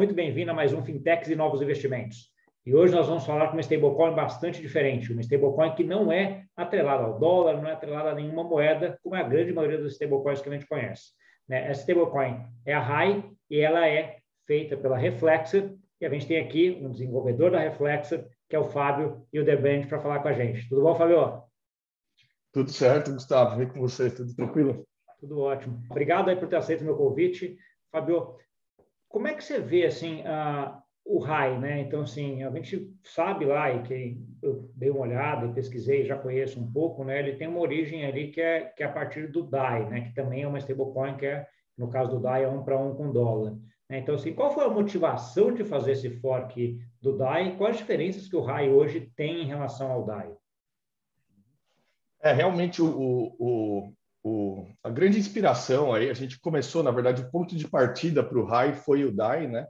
muito bem-vindo a mais um Fintechs e Novos Investimentos. E hoje nós vamos falar com uma stablecoin bastante diferente, uma stablecoin que não é atrelada ao dólar, não é atrelada a nenhuma moeda, como é a grande maioria das stablecoins que a gente conhece. Né? Essa stablecoin é a RAI e ela é feita pela Reflexer, e a gente tem aqui um desenvolvedor da Reflexer, que é o Fábio e o Hildebrand, para falar com a gente. Tudo bom, Fábio? Tudo certo, Gustavo. Vem com você, tudo tranquilo? Tudo ótimo. Obrigado aí por ter aceito o meu convite. Fábio, como é que você vê assim a, o RAI, né? Então, assim, a gente sabe lá, e que eu dei uma olhada e pesquisei, já conheço um pouco, né? Ele tem uma origem ali que é, que é a partir do DAI, né? Que também é uma stablecoin que é, no caso do DAI, é um para um com dólar. Né? Então, assim, qual foi a motivação de fazer esse fork do DAI? Quais as diferenças que o RAI hoje tem em relação ao DAI? É, realmente, o, o, o, a grande inspiração aí, a gente começou, na verdade, o ponto de partida para o RAI foi o DAI, né?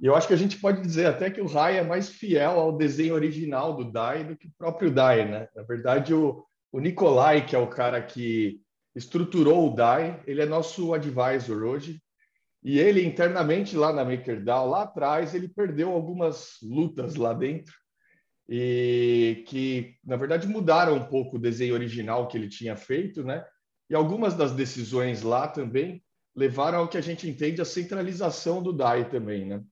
E eu acho que a gente pode dizer até que o Rai é mais fiel ao desenho original do Dai do que o próprio Dai, né? Na verdade, o, o Nikolai, que é o cara que estruturou o Dai, ele é nosso advisor hoje. E ele internamente lá na MakerDAO, lá atrás, ele perdeu algumas lutas lá dentro e que, na verdade, mudaram um pouco o desenho original que ele tinha feito, né? E algumas das decisões lá também levaram ao que a gente entende a centralização do DAI também, né?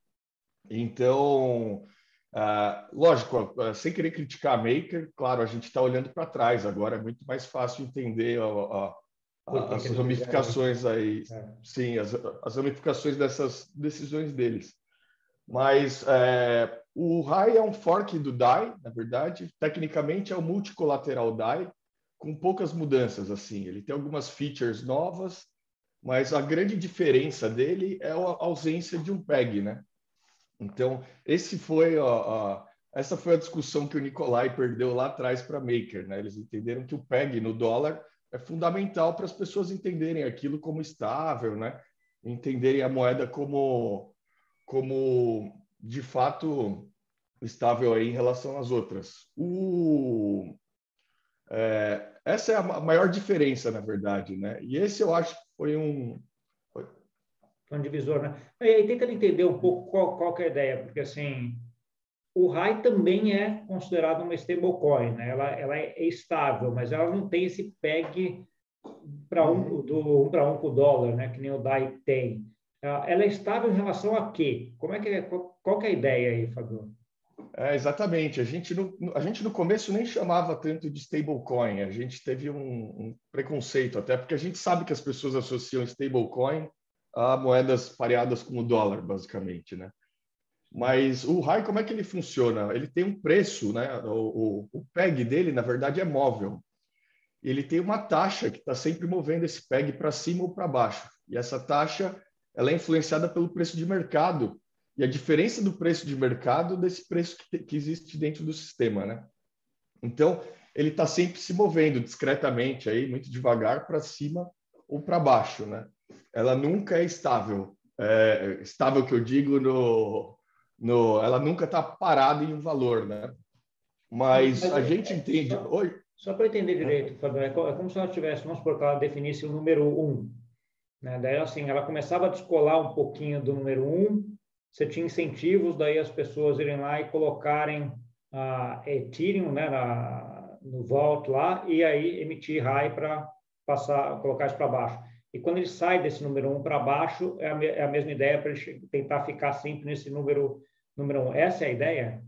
Então, uh, lógico, uh, sem querer criticar a Maker, claro, a gente está olhando para trás agora, é muito mais fácil entender a, a, a, as ramificações aí, é. sim, as, as, ramificações dessas decisões deles. Mas é, o RAI é um fork do DAI, na verdade, tecnicamente é o multicolateral DAI, com poucas mudanças, assim. Ele tem algumas features novas, mas a grande diferença dele é a ausência de um PEG, né? Então, esse foi a, a, essa foi a discussão que o Nicolai perdeu lá atrás para Maker, né? Eles entenderam que o PEG no dólar é fundamental para as pessoas entenderem aquilo como estável, né? Entenderem a moeda como como de fato estável aí em relação às outras. O, é, essa é a maior diferença, na verdade, né? E esse eu acho foi um. Foi um divisor, né? E aí, tentando entender um pouco qual, qual é a ideia, porque assim, o RAI também é considerado uma stablecoin, né? Ela, ela é estável, mas ela não tem esse PEG para um, do um para um com o dólar, né? Que nem o DAI tem. Ela é estável em relação a quê? Como é que é, qual, qual é a ideia aí, Fabio? É, exatamente. A gente, no, a gente no começo nem chamava tanto de stablecoin. A gente teve um, um, preconceito, até porque a gente sabe que as pessoas associam stablecoin a moedas pareadas com o dólar, basicamente, né? Mas o RAI, como é que ele funciona? Ele tem um preço, né? O, o, o PEG dele, na verdade, é móvel. Ele tem uma taxa que está sempre movendo esse PEG para cima ou para baixo. E essa taxa ela é influenciada pelo preço de mercado e a diferença do preço de mercado desse preço que, que existe dentro do sistema, né? Então, ele está sempre se movendo discretamente aí, muito devagar para cima ou para baixo, né? Ela nunca é estável. É, estável que eu digo no, no ela nunca está parada em um valor, né? Mas, Mas a é, gente entende. Só, Oi? só para entender direito, Fabio, é como se nós tivéssemos, por ela definisse o número um, né? Daí, assim, ela começava a descolar um pouquinho do número um você tinha incentivos daí as pessoas irem lá e colocarem a Ethereum né, na, no Vault lá e aí emitir RAI para passar, colocar isso para baixo. E quando ele sai desse número 1 um para baixo, é a, é a, mesma ideia para ele tentar ficar sempre nesse número número 1. Um. Essa é a ideia?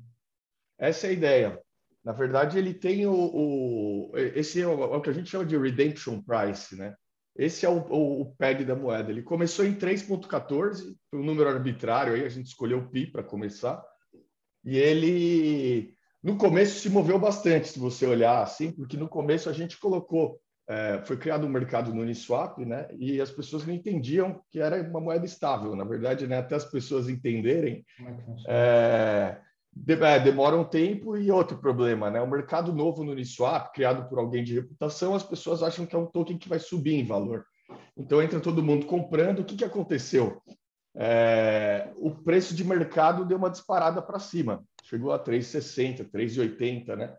Essa é a ideia. Na verdade, ele tem o, o esse é o, é o, que a gente chama de redemption price, né? Esse é o, o, o PEG da moeda. Ele começou em 3.14, foi um número arbitrário aí, a gente escolheu o pi para começar. E ele, no começo, se moveu bastante, se você olhar assim, porque no começo a gente colocou, é, foi criado um mercado no Uniswap, né? E as pessoas não entendiam que era uma moeda estável. Na verdade, né, até as pessoas entenderem, é, é, demora um tempo e outro problema, né? O mercado novo no Uniswap, criado por alguém de reputação, as pessoas acham que é um token que vai subir em valor. Então entra todo mundo comprando. O que, que aconteceu? É, o preço de mercado deu uma disparada para cima, chegou a 3,60, 3,80, né?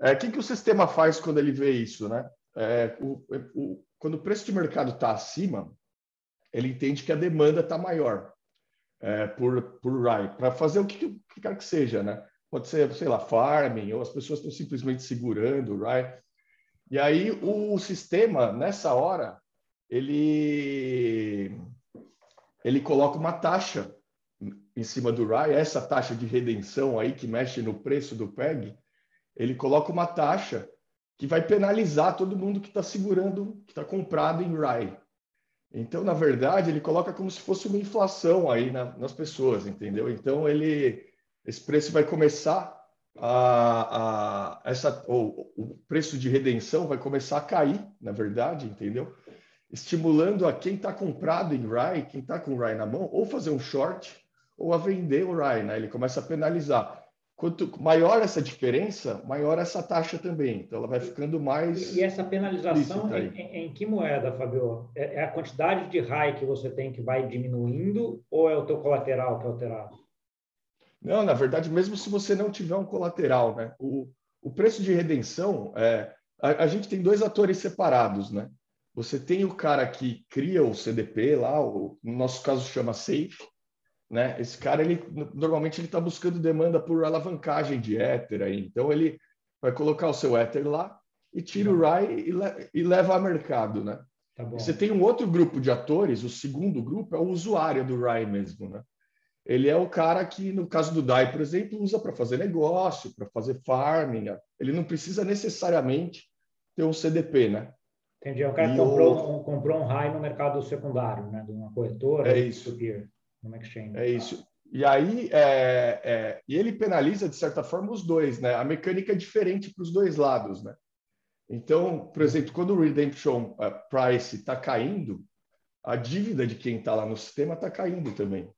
É, o que, que o sistema faz quando ele vê isso, né? É, o, o, quando o preço de mercado está acima, ele entende que a demanda está maior. É, por, por RAI, para fazer o que, que quer que seja, né? Pode ser, sei lá, farming, ou as pessoas estão simplesmente segurando o RAI. E aí o sistema, nessa hora, ele, ele coloca uma taxa em cima do RAI, essa taxa de redenção aí que mexe no preço do PEG, ele coloca uma taxa que vai penalizar todo mundo que está segurando, que está comprado em RAI. Então, na verdade, ele coloca como se fosse uma inflação aí na, nas pessoas, entendeu? Então, ele, esse preço vai começar a, a essa, ou, o preço de redenção vai começar a cair, na verdade, entendeu? Estimulando a quem está comprado em RAI, quem está com o RAI na mão, ou fazer um short, ou a vender o RAI, né? Ele começa a penalizar. Quanto maior essa diferença, maior essa taxa também. Então, ela vai ficando mais. E essa penalização em, em, que moeda, Fabio? É, é, a quantidade de RAI que você tem que vai diminuindo ou é o teu colateral que é alterado? Não, na verdade, mesmo se você não tiver um colateral, né? O, o preço de redenção, é, a, a gente tem dois atores separados, né? Você tem o cara que cria o CDP lá, o, no nosso caso chama Safe, né? Esse cara, ele normalmente ele está buscando demanda por alavancagem de Ether, aí. então ele vai colocar o seu Ether lá e tira o RAI e, le e leva a mercado, né? Tá você tem um outro grupo de atores, o segundo grupo é o usuário do RAI mesmo, né? Ele é o cara que, no caso do DAI, por exemplo, usa para fazer negócio, para fazer farming. Né? Ele não precisa necessariamente ter um CDP, né? Entendi. O cara comprou, o... um, comprou um RAI no mercado secundário, né? De uma corretora. É isso. Subir no exchange. É isso. E aí, é, é, e ele penaliza, de certa forma, os dois, né? A mecânica é diferente para os dois lados, né? Então, por exemplo, quando o redemption uh, price está caindo, a dívida de quem está lá no sistema está caindo também.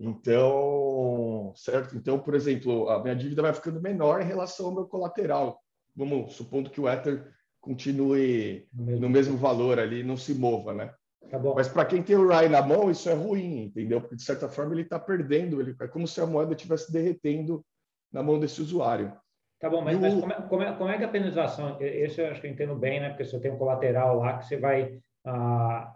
Então, certo? Então, por exemplo, a minha dívida vai ficando menor em relação ao meu colateral. Vamos supondo que o Ether continue no mesmo valor ali, não se mova, né? Tá Mas para quem tem o RAI na mão, isso é ruim, entendeu? Porque de certa forma ele está perdendo, ele, é como se a moeda estivesse derretendo na mão desse usuário. Tá bom, mas, mas como, é, como, é, como, é, que a penalização, esse eu acho que eu entendo bem, né? Porque você tem um colateral lá que você vai ah,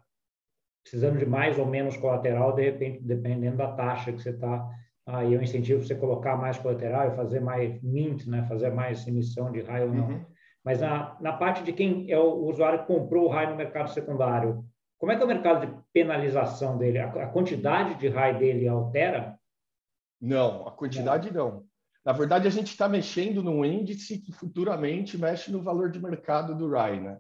precisando de mais ou menos colateral, de repente, dependendo da taxa que você está, aí eu incentivo você colocar mais colateral e fazer mais mint, né? Fazer mais emissão de raio ou não. Uhum. Mas na, na parte de quem é o usuário que comprou o raio no mercado secundário, como é que é o mercado de penalização dele? A, quantidade de RAI dele altera? Não, a quantidade não. não. Na verdade, a gente está mexendo num índice que futuramente mexe no valor de mercado do RAI, né?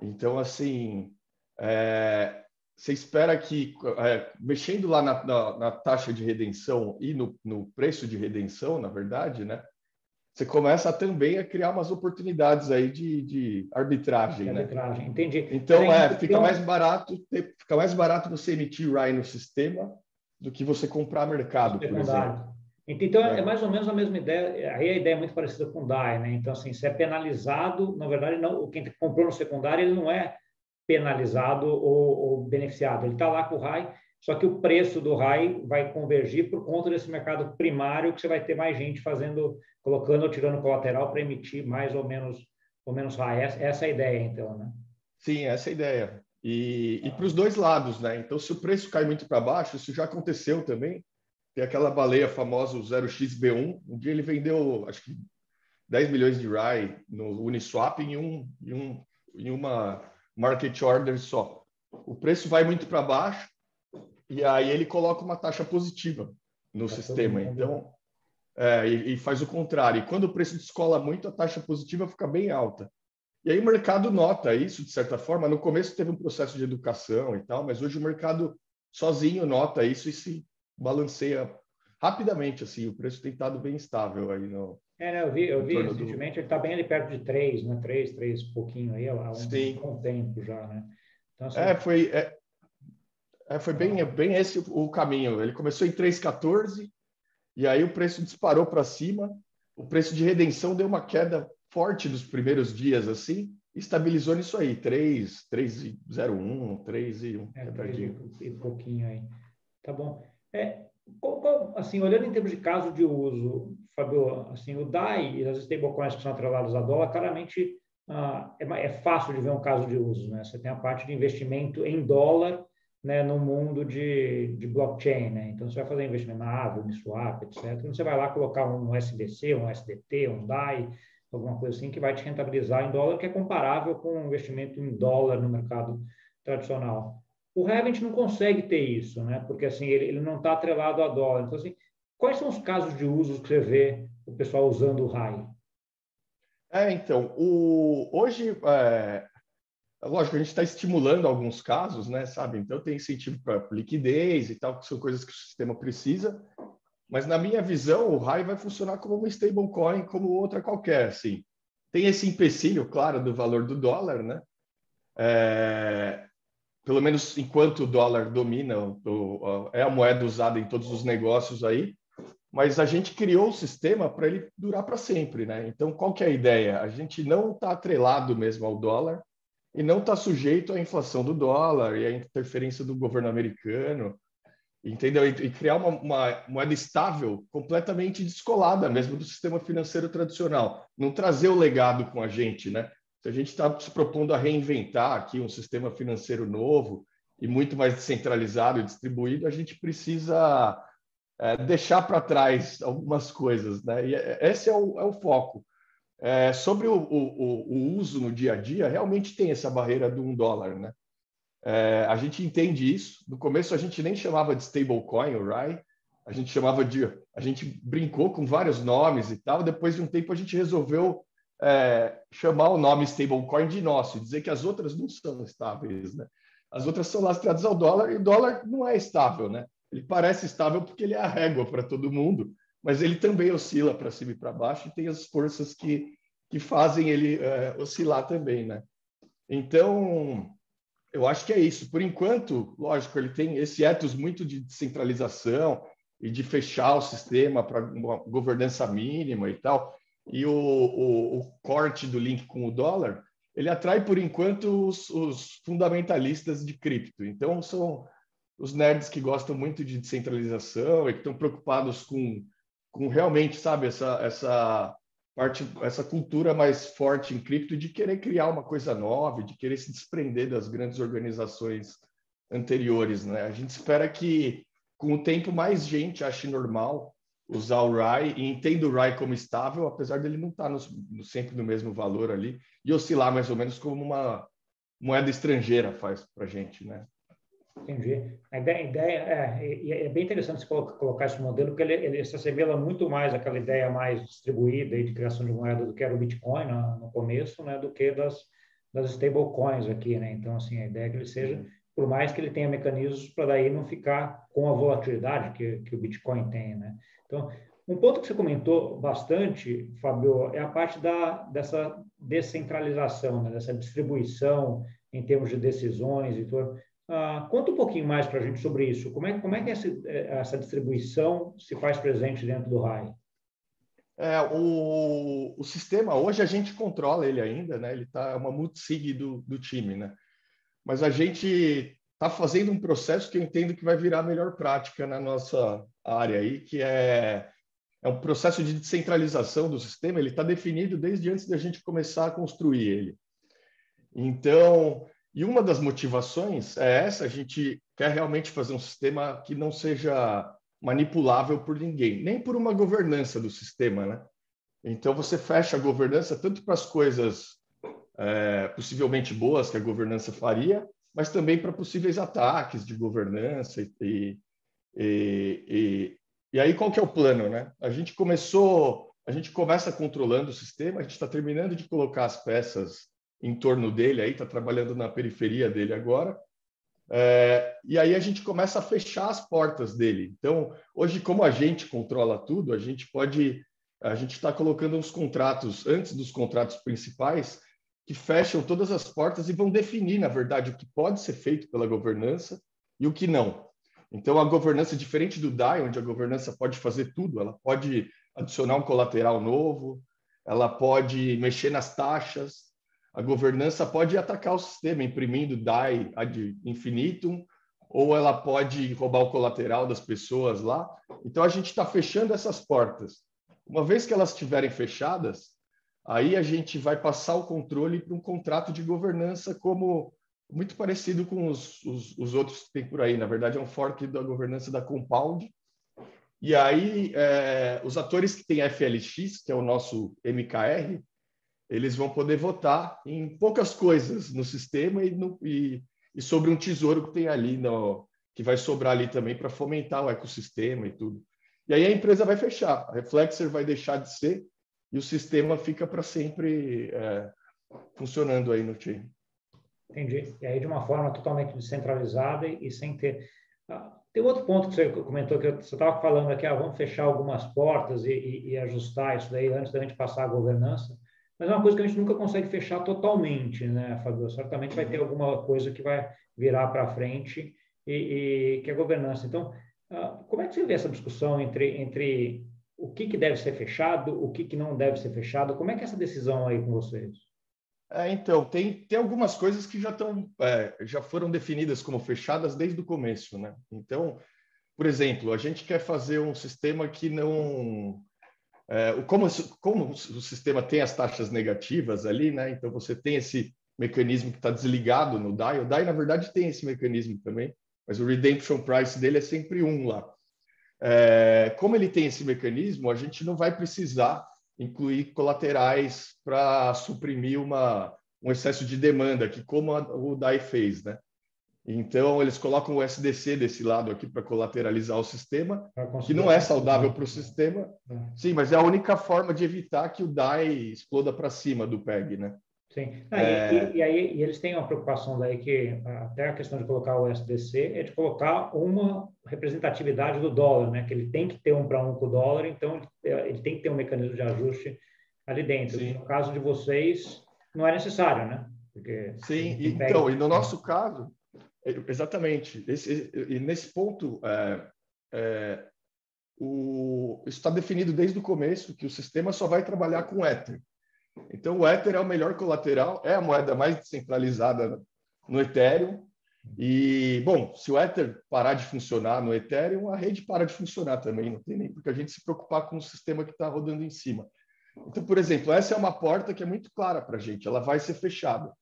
Então, assim, é, você espera que, é, mexendo lá na, na, na, taxa de redenção e no, no preço de redenção, na verdade, né? Você começa também a criar umas oportunidades aí de, de arbitragem, de né? Arbitragem, entendi. Então, é, fica mais barato, fica mais barato você emitir RAI no sistema do que você comprar mercado, por exemplo. Então, é. é. mais ou menos a mesma ideia. Aí a ideia é muito parecida com o DAI, né? Então, assim, se é penalizado, na verdade, não, quem comprou no secundário, ele não é penalizado ou, ou beneficiado. Ele está lá com o RAI, só que o preço do RAI vai convergir por conta desse mercado primário, que você vai ter mais gente fazendo, colocando ou tirando colateral para emitir mais ou menos, ou menos RAI. Essa, é a ideia, então, né? Sim, essa é a ideia. E, e para os dois lados, né? Então, se o preço cai muito para baixo, isso já aconteceu também. Tem aquela baleia famosa, o 0xB1. Um dia ele vendeu, acho que 10 milhões de RAI no Uniswap em, um, em, um, em uma market order só. O preço vai muito para baixo, e aí ele coloca uma taxa positiva no tá sistema. Então, é, e, e, faz o contrário. E quando o preço descola muito, a taxa positiva fica bem alta. E aí o mercado nota isso, de certa forma. No começo teve um processo de educação e tal, mas hoje o mercado sozinho nota isso e se balanceia rapidamente. Assim, o preço tem estado bem estável aí no. É, né, eu vi, eu vi recentemente, do... ele está bem ali perto de 3, né? 3, 3, pouquinho aí, há um, um tempo já, né? Então, assim, é, foi. É, é, foi bem, bem esse o, caminho. Ele começou em 3,14 e aí o preço disparou para cima. O preço de redenção deu uma queda forte nos primeiros dias, assim, estabilizou nisso aí, 3, 3,01, 3 e um é, 3 e pouquinho aí. Tá bom. É, qual, qual, assim, olhando em termos de caso de uso, Fabio, assim, o DAI e as stablecoins que são atreladas a dólar, claramente ah, é, é, fácil de ver um caso de uso. Né? Você tem a parte de investimento em dólar né, no mundo de, de blockchain. Né? Então, você vai fazer investimento na Aave, no Swap, etc. Você vai lá colocar um SDC, um SDT, um DAI, alguma coisa assim, que vai te rentabilizar em dólar, que é comparável com um investimento em dólar no mercado tradicional. O Revent não consegue ter isso, né? porque assim, ele, ele não está atrelado a dólar. Então, assim, quais são os casos de uso que você vê o pessoal usando o RAI? É, então, o, hoje, é, lógico, a gente está estimulando alguns casos, né, sabe? Então, tem incentivo para liquidez e tal, que são coisas que o sistema precisa, mas na minha visão, o RAI vai funcionar como uma stablecoin, como outra qualquer, assim. Tem esse empecilho, claro, do valor do dólar, né? É, pelo menos enquanto o dólar domina, o, é a moeda usada em todos os negócios aí, mas a gente criou o sistema para ele durar para sempre, né? Então, qual que é a ideia? A gente não está atrelado mesmo ao dólar e não está sujeito à inflação do dólar e à interferência do governo americano, entendeu? E, criar uma, uma moeda estável, completamente descolada mesmo do sistema financeiro tradicional. Não trazer o legado com a gente, né? Se a gente está se propondo a reinventar aqui um sistema financeiro novo e muito mais descentralizado e distribuído, a gente precisa é, deixar para trás algumas coisas, né? E é, esse é o, é o foco. É, sobre o, o, o, uso no dia a dia, realmente tem essa barreira do um dólar, né? É, a gente entende isso. No começo a gente nem chamava de stablecoin, o RAI, a gente chamava de, a gente brincou com vários nomes e tal. Depois de um tempo a gente resolveu é, chamar o nome stablecoin de nosso, dizer que as outras não são estáveis, né? As outras são lastreadas ao dólar e o dólar não é estável, né? Ele parece estável porque ele é a régua para todo mundo, mas ele também oscila para cima e para baixo e tem as forças que, que fazem ele é, oscilar também, né? Então, eu acho que é isso. Por enquanto, lógico, ele tem esse ethos muito de descentralização e de fechar o sistema para uma governança mínima e tal. E o, o, o, corte do link com o dólar, ele atrai, por enquanto, os, os fundamentalistas de cripto. Então, são os nerds que gostam muito de descentralização e que estão preocupados com, com realmente, sabe, essa, essa parte, essa cultura mais forte em cripto de querer criar uma coisa nova, de querer se desprender das grandes organizações anteriores, né? A gente espera que com o tempo mais gente ache normal usar o RAI e entenda o RAI como estável, apesar dele não estar no, no, sempre no mesmo valor ali e oscilar mais ou menos como uma moeda estrangeira faz para gente, né? Entendi. A ideia, a ideia é, é, bem interessante você colocar esse modelo, porque ele, ele, se assemelha muito mais àquela ideia mais distribuída de criação de moeda do que era o Bitcoin no, no começo, né, do que das, das stablecoins aqui, né? Então, assim, a ideia é que ele seja, por mais que ele tenha mecanismos para daí não ficar com a volatilidade que, que o Bitcoin tem, né? Então, um ponto que você comentou bastante, Fábio, é a parte da, dessa descentralização, né, dessa distribuição em termos de decisões e tudo. Uh, conta um pouquinho mais para a gente sobre isso. Como é, como é que essa, é, essa distribuição se faz presente dentro do RAI? É, o, o sistema, hoje a gente controla ele ainda, né? ele está é uma multisig do, do time, né? mas a gente está fazendo um processo que eu entendo que vai virar a melhor prática na nossa área aí, que é, é um processo de descentralização do sistema, ele está definido desde antes da gente começar a construir ele. Então, e uma das motivações é essa: a gente quer realmente fazer um sistema que não seja manipulável por ninguém, nem por uma governança do sistema, né? Então você fecha a governança tanto para as coisas é, possivelmente boas que a governança faria, mas também para possíveis ataques de governança e, e, e, e, aí qual que é o plano, né? A gente começou, a gente começa controlando o sistema, a gente está terminando de colocar as peças em torno dele, aí está trabalhando na periferia dele agora. É, e aí a gente começa a fechar as portas dele. Então, hoje, como a gente controla tudo, a gente pode, a gente está colocando uns contratos antes dos contratos principais que fecham todas as portas e vão definir, na verdade, o que pode ser feito pela governança e o que não. Então, a governança, diferente do DAI, onde a governança pode fazer tudo, ela pode adicionar um colateral novo, ela pode mexer nas taxas, a governança pode atacar o sistema, imprimindo DAI ad infinitum, ou ela pode roubar o colateral das pessoas lá. Então, a gente está fechando essas portas. Uma vez que elas estiverem fechadas, aí a gente vai passar o controle para um contrato de governança como, muito parecido com os, os, os, outros que tem por aí. Na verdade, é um fork da governança da Compound. E aí, é, os atores que têm FLX, que é o nosso MKR, eles vão poder votar em poucas coisas no sistema e, no, e, e sobre um tesouro que tem ali, no, que vai sobrar ali também para fomentar o ecossistema e tudo. E aí a empresa vai fechar, a Reflexer vai deixar de ser e o sistema fica para sempre é, funcionando aí no chain. Entendi. E aí de uma forma totalmente descentralizada e, sem ter... Ah, tem outro ponto que você comentou, que você estava falando aqui, ah, vamos fechar algumas portas e, e, e, ajustar isso daí antes da gente passar a governança, mas é uma coisa que a gente nunca consegue fechar totalmente, né, Fabio? Certamente vai ter alguma coisa que vai virar para frente e, que é governança. Então, ah, como é que você vê essa discussão entre, entre o que, que deve ser fechado, o que, que não deve ser fechado? Como é que é essa decisão aí com vocês? É, então, tem, tem algumas coisas que já, estão, é, já foram definidas como fechadas desde o começo. Né? Então, por exemplo, a gente quer fazer um sistema que não. É, como, como o sistema tem as taxas negativas ali, né? então você tem esse mecanismo que está desligado no DAI. O DAI, na verdade, tem esse mecanismo também, mas o redemption price dele é sempre um lá. É, como ele tem esse mecanismo, a gente não vai precisar incluir colaterais para suprimir uma, um excesso de demanda, que como a, o DAI fez, né? Então, eles colocam o SDC desse lado aqui para colateralizar o sistema, que não é saudável para o sistema. É. Sim, mas é a única forma de evitar que o DAI exploda para cima do PEG, né? Sim. Ah, é... e, e, aí e eles têm uma preocupação daí que até a questão de colocar o SDC é de colocar uma representatividade do dólar, né? Que ele tem que ter um para um com o dólar, então ele tem que ter um mecanismo de ajuste ali dentro. Sim. No caso de vocês, não é necessário, né? Porque Sim. Então, e no nosso caso, exatamente. Esse, e nesse ponto, é, é, o, está definido desde o começo que o sistema só vai trabalhar com Ether. Então, o Ether é o melhor colateral, é a moeda mais descentralizada no Ethereum. E, bom, se o Ether parar de funcionar no Ethereum, a rede para de funcionar também, não tem nem porque a gente se preocupar com o sistema que está rodando em cima. Então, por exemplo, essa é uma porta que é muito clara para a gente, ela vai ser fechada.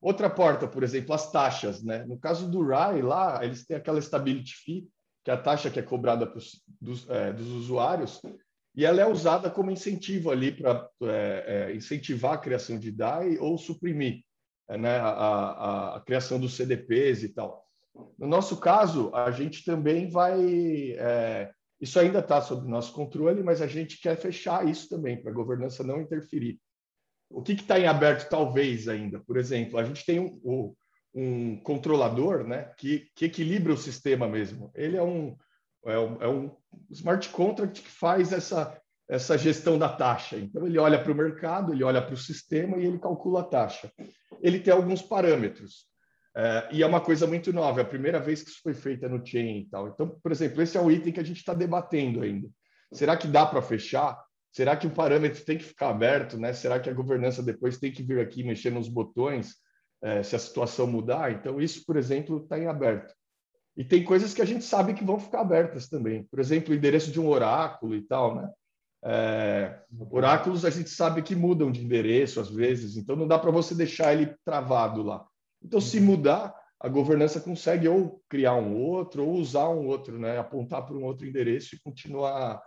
Outra porta, por exemplo, as taxas. Né? No caso do RAI, lá, eles têm aquela stability fee, que é a taxa que é cobrada pros, dos, é, dos usuários, e ela é usada como incentivo ali para é, é, incentivar a criação de DAI ou suprimir né, a, a, a, criação dos CDPs e tal. No nosso caso, a gente também vai. É, isso ainda está sob nosso controle, mas a gente quer fechar isso também, para a governança não interferir. O que está em aberto, talvez ainda? Por exemplo, a gente tem um, um controlador né, que, que equilibra o sistema mesmo. Ele é um, é um, é um smart contract que faz essa, essa gestão da taxa. Então, ele olha para o mercado, ele olha para o sistema e ele calcula a taxa. Ele tem alguns parâmetros. É, e é uma coisa muito nova, é a primeira vez que isso foi feito no chain e tal. Então, por exemplo, esse é o item que a gente está debatendo ainda. Será que dá para fechar? Será que o parâmetro tem que ficar aberto? Né? Será que a governança depois tem que vir aqui mexer nos botões é, se a situação mudar? Então, isso, por exemplo, está em aberto. E tem coisas que a gente sabe que vão ficar abertas também. Por exemplo, o endereço de um oráculo e tal, né? É, oráculos a gente sabe que mudam de endereço às vezes, então não dá para você deixar ele travado lá. Então, se uhum. mudar, a governança consegue ou criar um outro ou usar um outro, né? apontar para um outro endereço e continuar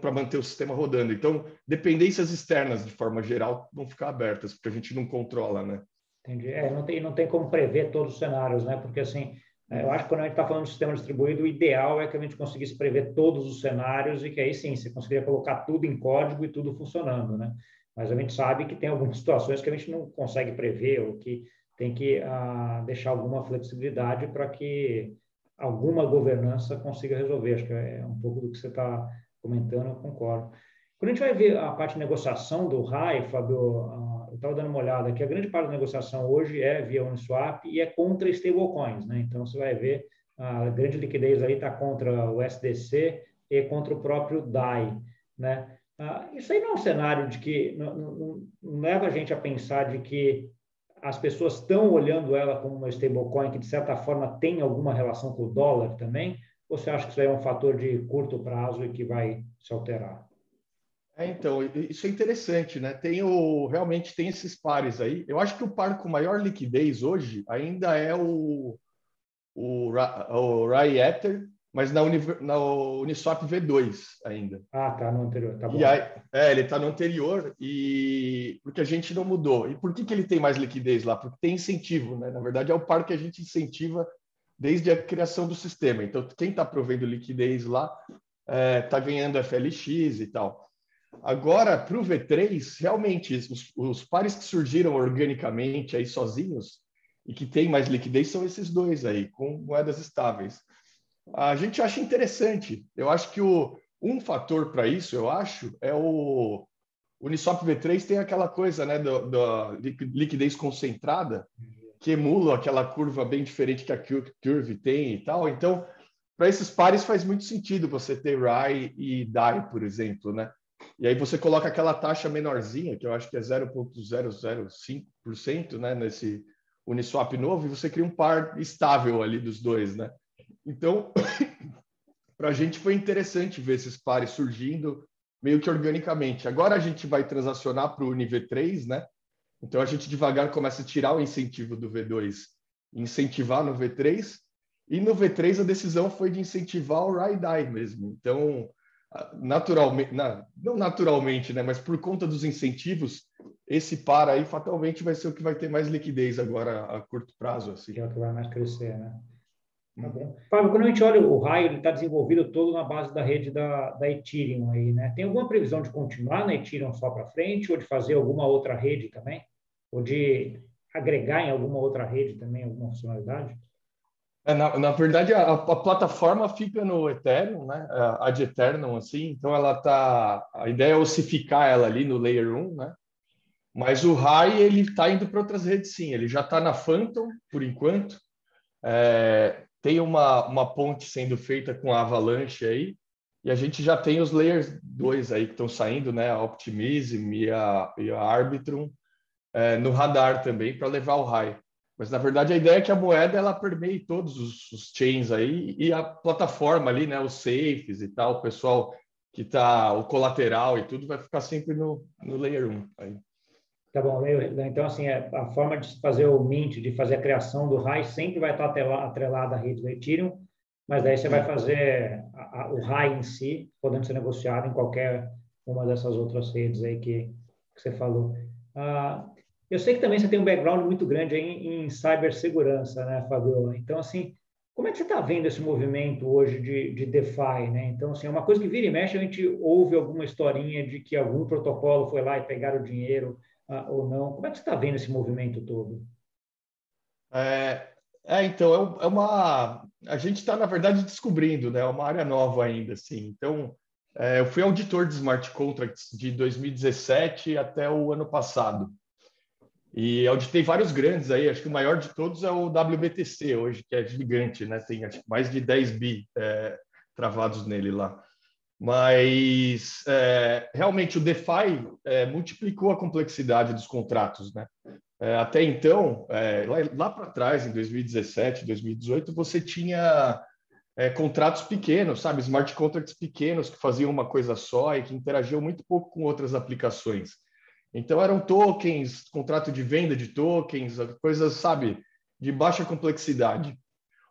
para manter o sistema rodando. Então, dependências externas, de forma geral, vão ficar abertas, porque a gente não controla, né? Entendi. É, não, tem, não tem como prever todos os cenários, né? Porque, assim, é, eu acho que quando a gente está falando de sistema distribuído, o ideal é que a gente conseguisse prever todos os cenários e que aí sim, você conseguiria colocar tudo em código e tudo funcionando, né? Mas a gente sabe que tem algumas situações que a gente não consegue prever ou que tem que ah, deixar alguma flexibilidade para que alguma governança consiga resolver. Acho que é um pouco do que você está comentando, eu concordo. Quando a gente vai ver a parte de negociação do RAI, Fábio, ah, eu estava dando uma olhada aqui, a grande parte da negociação hoje é via Uniswap e é contra stablecoins, né? Então, você vai ver a grande liquidez aí está contra o SDC e contra o próprio DAI, né? Ah, isso aí não é um cenário de que não, não, não leva a gente a pensar de que as pessoas estão olhando ela como uma stablecoin que, de certa forma, tem alguma relação com o dólar também? Ou você acha que isso aí é um fator de curto prazo e que vai se alterar? É, então, isso é interessante, né? Tem o, realmente tem esses pares aí. Eu acho que o par com maior liquidez hoje ainda é o, o, o Ryeter, mas na, Uni, na Uniswap V2 ainda. Ah, tá no anterior, tá bom. Aí, é, ele está no anterior e porque a gente não mudou. E por que, que ele tem mais liquidez lá? Porque tem incentivo, né? Na verdade, é o par que a gente incentiva desde a criação do sistema. Então, quem está provendo liquidez lá está é, tá ganhando FLX e tal. Agora, para o V3, realmente, os, os, pares que surgiram organicamente aí sozinhos e que têm mais liquidez são esses dois aí, com moedas estáveis. A gente acha interessante. Eu acho que o, um fator para isso, eu acho, é o Uniswap V3 tem aquela coisa né, da liquidez concentrada, que emula aquela curva bem diferente que a Curve tem e tal. Então, para esses pares faz muito sentido você ter RAI e DAI, por exemplo, né? E aí você coloca aquela taxa menorzinha, que eu acho que é 0,005%, né, nesse Uniswap novo, e você cria um par estável ali dos dois, né? Então, para a gente foi interessante ver esses pares surgindo meio que organicamente. Agora a gente vai transacionar para o UniV3, né? Então a gente devagar começa a tirar o incentivo do V2, incentivar no V3, e no V3 a decisão foi de incentivar o Ride mesmo. Então, naturalmente, não naturalmente, né, mas por conta dos incentivos, esse par aí fatalmente vai ser o que vai ter mais liquidez agora a curto prazo. Assim. É o que vai mais crescer, né? Tá bom. Fábio, quando a gente olha o raio, ele está desenvolvido todo na base da rede da, da Ethereum aí, né? Tem alguma previsão de continuar na Ethereum só para frente ou de fazer alguma outra rede também? Ou de agregar em alguma outra rede também alguma funcionalidade? É, na, na, verdade, a, a, plataforma fica no Ethereum, né? A de Ethereum, assim. Então, ela tá. A ideia é ossificar ela ali no Layer 1, né? Mas o RAI, ele está indo para outras redes, sim. Ele já está na Phantom, por enquanto. É, tem uma, uma ponte sendo feita com a Avalanche aí. E a gente já tem os Layers 2 aí que estão saindo, né? A Optimism e a, e a Arbitrum é, no radar também para levar o RAI. Mas na verdade a ideia é que a moeda ela permeie todos os, os chains aí e a plataforma ali, né, os safes e tal, o pessoal que está o colateral e tudo vai ficar sempre no, no layer 1 aí. Tá bom, então assim, é, a forma de fazer o mint, de fazer a criação do RAI sempre vai estar atrelada à rede do Ethereum, mas daí você vai fazer a, a, o RAI em si, podendo ser negociado em qualquer uma dessas outras redes aí que, que você falou. Ah, eu sei que também você tem um background muito grande em, em cibersegurança, né, Fabio? Então, assim, como é que você está vendo esse movimento hoje de, de DeFi, né? Então, assim, é uma coisa que vira e mexe, a gente ouve alguma historinha de que algum protocolo foi lá e pegaram o dinheiro ah, ou não. Como é que você está vendo esse movimento todo? É, é então, é, é uma... A gente está, na verdade, descobrindo, né? É uma área nova ainda, assim. Então, é, eu fui auditor de smart contracts de 2017 até o ano passado. E auditei vários grandes aí, acho que o maior de todos é o WBTC hoje, que é gigante, né? Tem acho, mais de 10 bi é, travados nele lá. Mas é, realmente o DeFi é, multiplicou a complexidade dos contratos, né? É, até então, é, lá, lá para trás, em 2017, 2018, você tinha é, contratos pequenos, sabe? Smart contracts pequenos que faziam uma coisa só e que interagiam muito pouco com outras aplicações. Então eram tokens, contrato de venda de tokens, coisas, sabe, de baixa complexidade.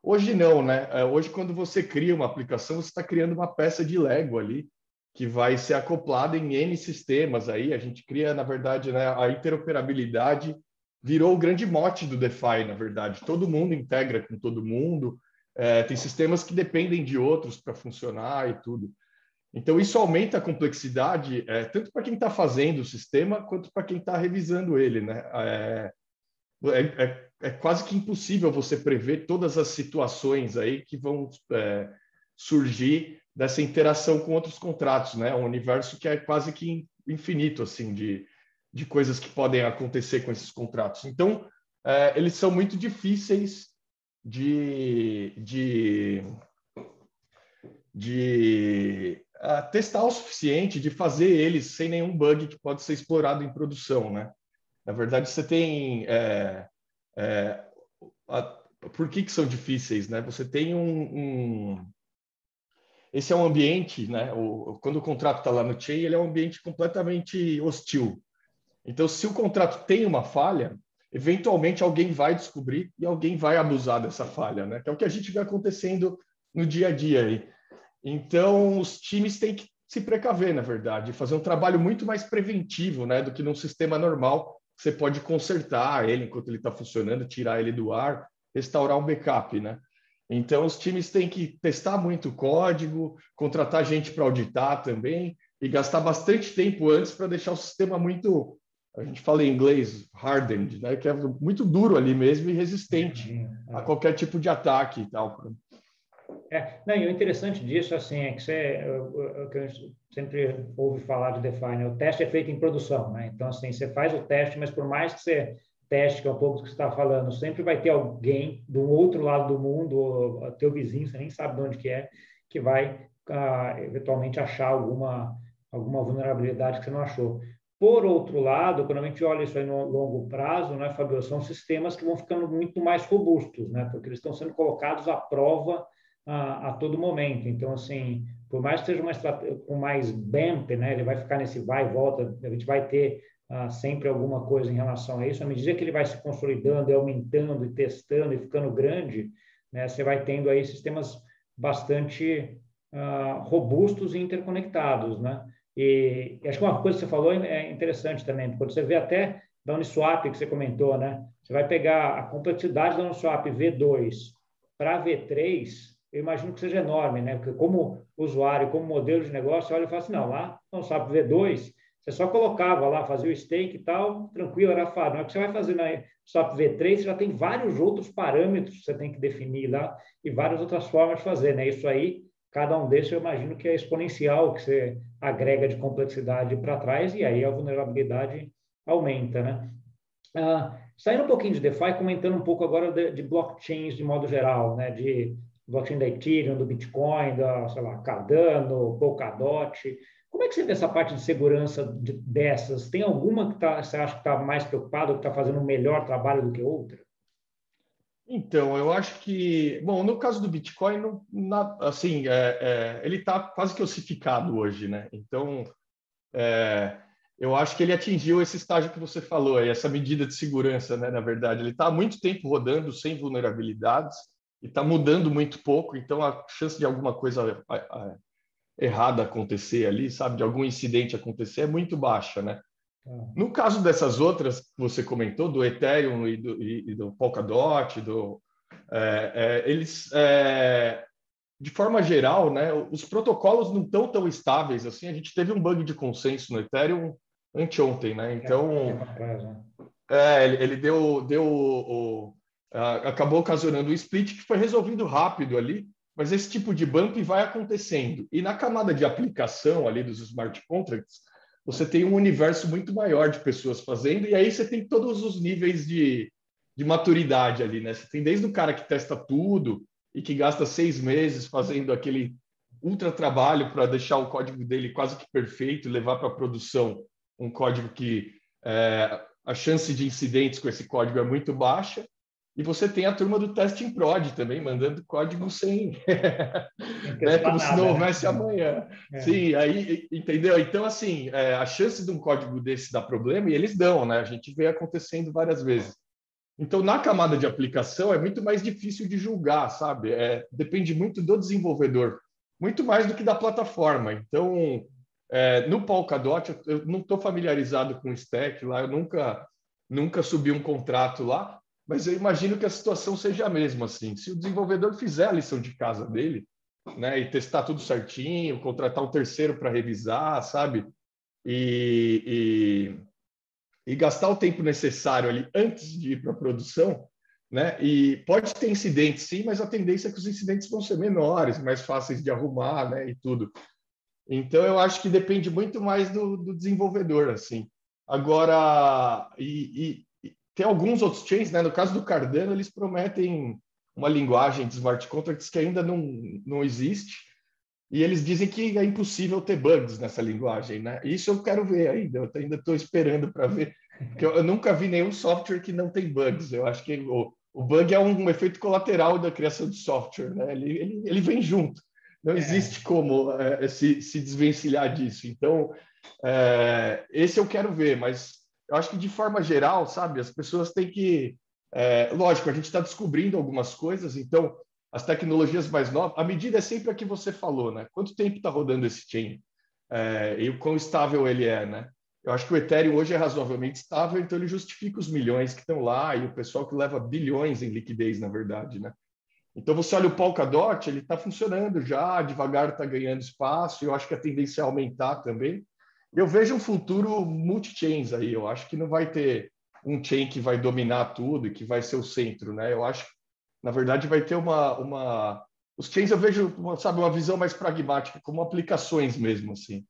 Hoje não, né? É, hoje, quando você cria uma aplicação, você está criando uma peça de Lego ali, que vai ser acoplada em N sistemas aí. A gente cria, na verdade, né, a interoperabilidade virou o grande mote do DeFi, na verdade. Todo mundo integra com todo mundo. É, tem sistemas que dependem de outros para funcionar e tudo. Então, isso aumenta a complexidade, é, tanto para quem está fazendo o sistema, quanto para quem está revisando ele. Né? É, é, é, quase que impossível você prever todas as situações aí que vão é, surgir dessa interação com outros contratos. Né? Um universo que é quase que infinito assim de, de coisas que podem acontecer com esses contratos. Então, é, eles são muito difíceis de, de, de uh, testar o suficiente, de fazer eles sem nenhum bug que pode ser explorado em produção, né? Na verdade, você tem... É, é, a, por que, que são difíceis, né? Você tem um, um... esse é um ambiente, né? O, quando o contrato está lá no chain, ele é um ambiente completamente hostil. Então, se o contrato tem uma falha, eventualmente alguém vai descobrir e alguém vai abusar dessa falha, né? Que é o que a gente vê acontecendo no dia a dia aí. Então, os times têm que se precaver, na verdade, fazer um trabalho muito mais preventivo, né, do que num sistema normal. Você pode consertar ele enquanto ele está funcionando, tirar ele do ar, restaurar um backup, né? Então, os times têm que testar muito o código, contratar gente para auditar também e gastar bastante tempo antes para deixar o sistema muito, a gente fala em inglês, hardened, né? que é muito duro ali mesmo e resistente a é. qualquer tipo de ataque e tal. É, não, e o interessante disso assim, é que você, o que eu sempre ouve falar de DeFi, né? o teste é feito em produção. Né? Então, assim, você faz o teste, mas por mais que você teste, que é um pouco do que você está falando, sempre vai ter alguém do outro lado do mundo, teu vizinho, você nem sabe de onde que é, que vai ah, eventualmente achar alguma, alguma vulnerabilidade que você não achou. Por outro lado, quando a gente olha isso aí no longo prazo, né, Fabio, são sistemas que vão ficando muito mais robustos, né, porque eles estão sendo colocados à prova a, a todo momento. Então, assim, por mais que seja uma estratégia com mais BAMP, né, ele vai ficar nesse vai e volta, a gente vai ter ah, sempre alguma coisa em relação a isso. À medida que ele vai se consolidando, aumentando e testando e ficando grande, né, você vai tendo aí sistemas bastante ah, robustos e interconectados, né? E, acho que uma coisa que você falou é interessante também, quando você vê até da Uniswap que você comentou, né? Você vai pegar a complexidade da Uniswap V2 para V3, eu imagino que seja enorme, né? Porque como usuário, como modelo de negócio, olha e fala assim, não, lá no SAP V2 você só colocava lá, fazia o stake e tal, tranquilo, era fácil. Não é que você vai fazer na SAP V3, você já tem vários outros parâmetros que você tem que definir lá e várias outras formas de fazer, né? Isso aí, cada um desses eu imagino que é exponencial, que você agrega de complexidade para trás e aí a vulnerabilidade aumenta, né? Ah, saindo um pouquinho de DeFi, comentando um pouco agora de, de blockchains de modo geral, né? De blockchain da Ethereum, do Bitcoin, da, sei lá, Cardano, Polkadot. Como é que você vê essa parte de segurança de, dessas? Tem alguma que tá, você acha que está mais preocupado, que está fazendo um melhor trabalho do que outra? Então, eu acho que, bom, no caso do Bitcoin, não, na, assim, é, é, ele está quase que ossificado hoje, né? Então, é, eu acho que ele atingiu esse estágio que você falou, aí, essa medida de segurança, né? Na verdade, ele está há muito tempo rodando sem vulnerabilidades e está mudando muito pouco, então a chance de alguma coisa errada acontecer ali, sabe, de algum incidente acontecer é muito baixa, né? Ah. No caso dessas outras que você comentou, do Ethereum e do, e, do Polkadot, do, é, é, eles, é, de forma geral, né, os protocolos não estão tão estáveis assim. A gente teve um bug de consenso no Ethereum anteontem, né? Então, é, ele, ele deu, deu o, o, acabou ocasionando um split que foi resolvido rápido ali mas esse tipo de bump vai acontecendo. E na camada de aplicação ali dos smart contracts, você tem um universo muito maior de pessoas fazendo, e aí você tem todos os níveis de, de maturidade ali, né? Você tem desde o cara que testa tudo e que gasta seis meses fazendo aquele ultra trabalho para deixar o código dele quase que perfeito, levar para a produção um código que é, a chance de incidentes com esse código é muito baixa, e você tem a turma do testing prod também, mandando código sem. né? Como se não né? houvesse né? amanhã. É. Sim, aí, entendeu? Então, assim, é, a chance de um código desse dar problema, e eles dão, né? A gente vê acontecendo várias vezes. Então, na camada de aplicação, é muito mais difícil de julgar, sabe? É, depende muito do desenvolvedor, muito mais do que da plataforma. Então, é, no Polkadot, eu não estou familiarizado com o stack lá, eu nunca, nunca subi um contrato lá, mas eu imagino que a situação seja a mesma, assim. Se o desenvolvedor fizer a lição de casa dele, né, e testar tudo certinho, contratar um terceiro para revisar, sabe? E, e, e, gastar o tempo necessário ali antes de ir para a produção, né? E pode ter incidentes, sim, mas a tendência é que os incidentes vão ser menores, mais fáceis de arrumar, né? E tudo. Então, eu acho que depende muito mais do, do desenvolvedor, assim. Agora, e, tem alguns outros chains, né? No caso do Cardano, eles prometem uma linguagem de smart contracts que ainda não, não existe. E eles dizem que é impossível ter bugs nessa linguagem, né? Isso eu quero ver ainda. Eu ainda estou esperando para ver, porque eu, eu, nunca vi nenhum software que não tem bugs. Eu acho que o, o bug é um, um efeito colateral da criação de software, né? Ele, ele, ele vem junto. Não é. existe como é, se, se desvencilhar disso. Então, é, esse eu quero ver, mas eu acho que de forma geral, sabe, as pessoas têm que. É, lógico, a gente está descobrindo algumas coisas, então as tecnologias mais novas, a medida é sempre a que você falou, né? Quanto tempo está rodando esse chain? É, e o quão estável ele é, né? Eu acho que o Ethereum hoje é razoavelmente estável, então ele justifica os milhões que estão lá e o pessoal que leva bilhões em liquidez, na verdade, né? Então você olha o Polkadot, ele está funcionando já, devagar está ganhando espaço, eu acho que a tendência é aumentar também. Eu vejo um futuro multi-chains aí, eu acho que não vai ter um chain que vai dominar tudo e que vai ser o centro, né? Eu acho na verdade, vai ter uma, uma... Os chains eu vejo, sabe, uma visão mais pragmática, como aplicações mesmo, assim.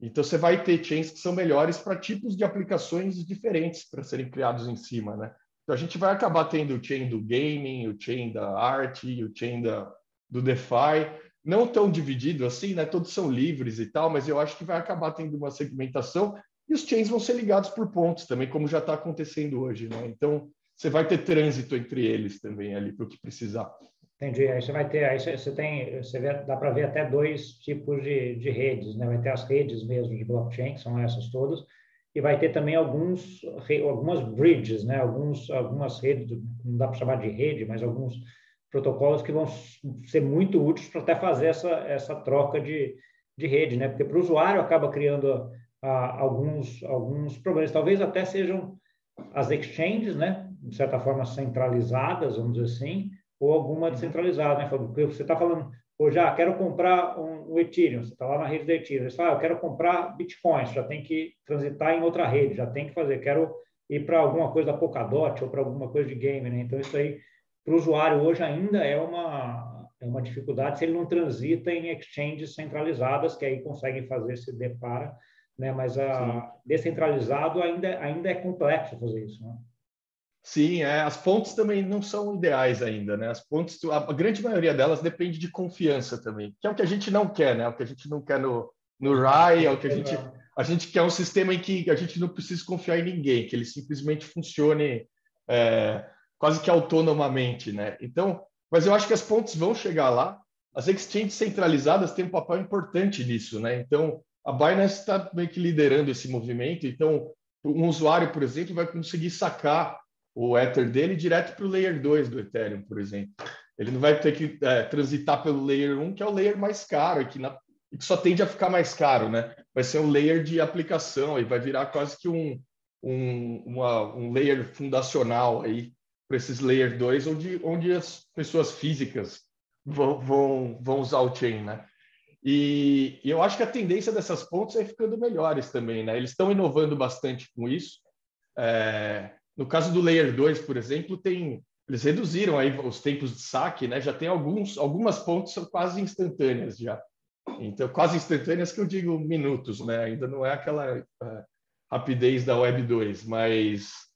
Então, você vai ter chains que são melhores para tipos de aplicações diferentes para serem criados em cima, né? Então, a gente vai acabar tendo o chain do gaming, o chain da arte, o chain da, do DeFi, não tão dividido assim, né? Todos são livres e tal, mas eu acho que vai acabar tendo uma segmentação e os chains vão ser ligados por pontos também, como já está acontecendo hoje, né? Então, você vai ter trânsito entre eles também ali para o que precisar. Entendi. Aí você vai ter, aí você tem, você vê, dá para ver até dois tipos de, de redes, né? Vai ter as redes mesmo de blockchain, que são essas todas, e vai ter também alguns, algumas bridges, né? Alguns, algumas redes, não dá para chamar de rede, mas alguns protocolos que vão ser muito úteis para até fazer essa, essa troca de, de rede, né? Porque para o usuário acaba criando ah, alguns, alguns problemas, talvez até sejam as exchanges, né? de certa forma, centralizadas, vamos dizer assim, ou alguma uhum. descentralizada, né? Porque você está falando, ou já quero comprar um, um Ethereum, você está lá na rede do Ethereum, você fala, ah, eu quero comprar Bitcoin, já tem que transitar em outra rede, já tem que fazer, quero ir para alguma coisa da Polkadot ou para alguma coisa de game, né? Então, isso aí, para o usuário hoje ainda é uma, é uma dificuldade se ele não transita em exchanges centralizadas, que aí conseguem fazer esse depara, né? Mas a, descentralizado ainda, ainda é complexo fazer isso, né? Sim, é, as pontes também não são ideais ainda, né? As pontes, a, grande maioria delas depende de confiança também, que é o que a gente não quer, né? O que a gente não quer no, no RAI, é o que a gente, a gente quer um sistema em que a gente não precisa confiar em ninguém, que ele simplesmente funcione é, quase que autonomamente, né? Então, mas eu acho que as pontes vão chegar lá. As exchanges centralizadas têm um papel importante nisso, né? Então, a Binance está meio que liderando esse movimento. Então, um usuário, por exemplo, vai conseguir sacar o Ether dele direto para o Layer 2 do Ethereum, por exemplo. Ele não vai ter que é, transitar pelo Layer 1, que é o layer mais caro, que, na, que só tende a ficar mais caro, né? Vai ser um layer de aplicação, e vai virar quase que um, um, uma, um layer fundacional aí para esses Layer 2, onde, onde as pessoas físicas vão, vão, vão usar o chain, né? E, eu acho que a tendência dessas pontes é ficando melhores também, né? Eles estão inovando bastante com isso. É, no caso do Layer 2, por exemplo, tem eles reduziram aí os tempos de saque, né? Já tem alguns algumas pontes são quase instantâneas já. Então, quase instantâneas que eu digo minutos, né? Ainda não é aquela uh, rapidez da Web 2, mas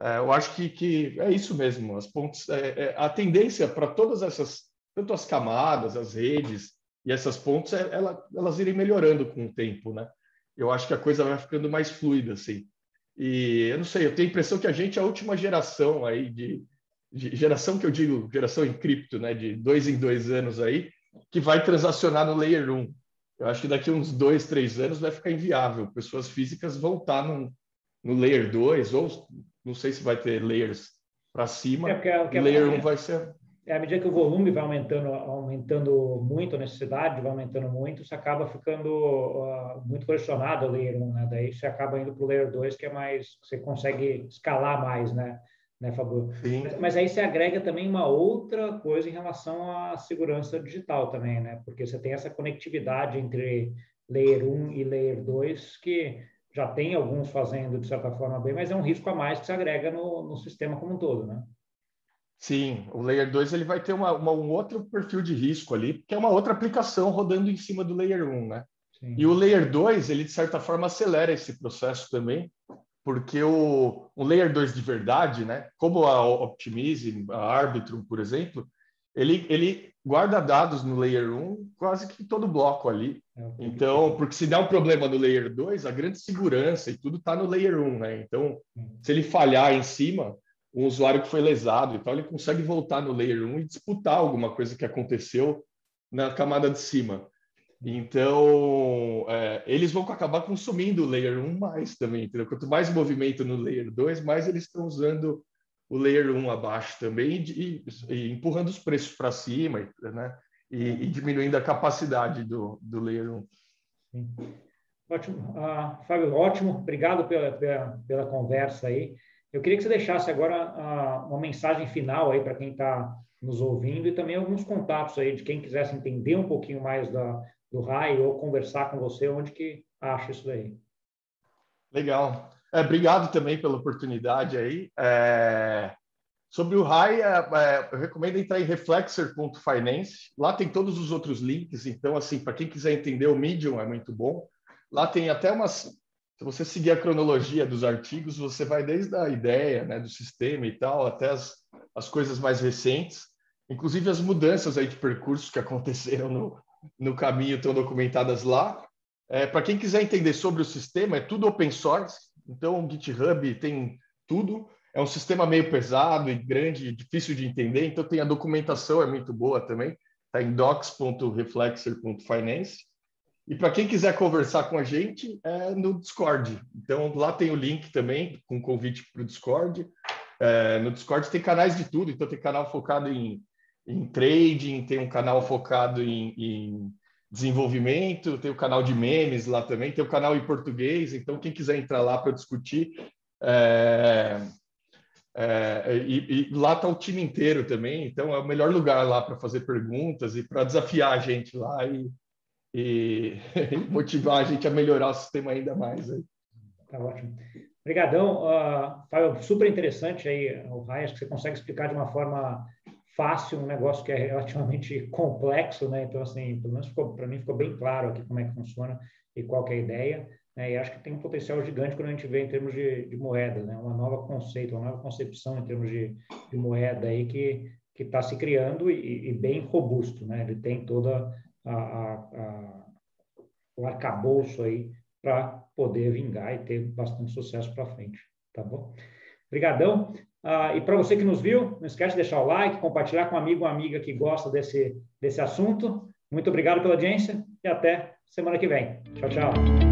uh, eu acho que, que é isso mesmo. As pontes, é, é, a tendência para todas essas, tanto as camadas, as redes e essas pontes, é, ela, elas irem melhorando com o tempo, né? Eu acho que a coisa vai ficando mais fluida, assim. E eu não sei, eu tenho a impressão que a gente é a última geração aí de, de geração que eu digo, geração em cripto, né, de dois em dois anos aí, que vai transacionar no Layer 1. Eu acho que daqui uns dois, três anos vai ficar inviável. Pessoas físicas vão estar no Layer 2, ou não sei se vai ter layers para cima. É, porque, é porque, layer 1 vai ser é, à medida que o volume vai aumentando, aumentando muito, a necessidade vai aumentando muito, você acaba ficando uh, muito pressionado o Layer 1, né? Daí você acaba indo para o Layer 2, que é mais, você consegue escalar mais, né? né Fabio? Mas, mas, aí você agrega também uma outra coisa em relação à segurança digital também, né? Porque você tem essa conectividade entre Layer 1 e Layer 2 que já tem alguns fazendo de certa forma bem, mas é um risco a mais que se agrega no, no sistema como um todo, né? Sim, o Layer 2 ele vai ter uma, uma, um outro perfil de risco ali, que é uma outra aplicação rodando em cima do Layer 1, né? Sim. E o Layer 2, ele de certa forma acelera esse processo também, porque o, o Layer 2 de verdade, né, como a Optimism, a Arbitrum, por exemplo, ele, ele guarda dados no Layer 1 quase que todo bloco ali. Então, porque se der um problema no Layer 2, a grande segurança e tudo está no Layer 1, né? Então, se ele falhar em cima, um usuário que foi lesado e tal, ele consegue voltar no Layer 1 e disputar alguma coisa que aconteceu na camada de cima. Então, é, eles vão acabar consumindo o Layer 1 mais também. Entendeu? Quanto mais movimento no Layer 2, mais eles estão usando o Layer 1 abaixo também e, e, empurrando os preços para cima né? E, e, diminuindo a capacidade do, do Layer 1. Sim. Ótimo. Uh, Fábio, ótimo. Obrigado pela, pela, pela, conversa aí. Eu queria que você deixasse agora uh, uma mensagem final aí para quem está nos ouvindo e também alguns contatos aí de quem quisesse entender um pouquinho mais da, do RAI ou conversar com você, onde que acha isso daí. Legal. É, obrigado também pela oportunidade aí. É, sobre o RAI, é, é, eu recomendo entrar em reflexer.finance. Lá tem todos os outros links. Então, assim, para quem quiser entender o Medium, é muito bom. Lá tem até umas. Se você seguir a cronologia dos artigos, você vai desde a ideia né, do sistema e tal, até as, as coisas mais recentes, inclusive as mudanças aí de percurso que aconteceram no, no caminho estão documentadas lá. É, Para quem quiser entender sobre o sistema, é tudo open source, então o GitHub tem tudo. É um sistema meio pesado e grande, difícil de entender, então tem a documentação, é muito boa também. Está em docs.reflexer.finance. E para quem quiser conversar com a gente, é no Discord. Então lá tem o link também, com convite para o Discord. É, no Discord tem canais de tudo, então tem canal focado em em trading, tem um canal focado em, em, desenvolvimento, tem o canal de memes lá também, tem o canal em português, então quem quiser entrar lá para discutir, é, é, e, e, lá está o time inteiro também, então é o melhor lugar lá para fazer perguntas e para desafiar a gente lá e, e, motivar a gente a melhorar o sistema ainda mais. Aí. Tá ótimo. Obrigadão, uh, Fábio, super interessante aí o Rai, acho que você consegue explicar de uma forma fácil, um negócio que é relativamente complexo, né? Então, assim, pelo menos para mim ficou bem claro aqui como é que funciona e qual é a ideia. Né? E acho que tem um potencial gigante quando a gente vê em termos de, de moeda, né? Uma nova conceito, uma nova concepção em termos de, de moeda aí que que está se criando e, e, bem robusto, né? Ele tem toda a, a, a o arcabouço aí para poder vingar e ter bastante sucesso para frente, tá bom? Obrigadão. Ah, e para você que nos viu, não esquece de deixar o like, compartilhar com um amigo ou amiga que gosta desse, desse assunto. Muito obrigado pela audiência e até semana que vem. Tchau, tchau.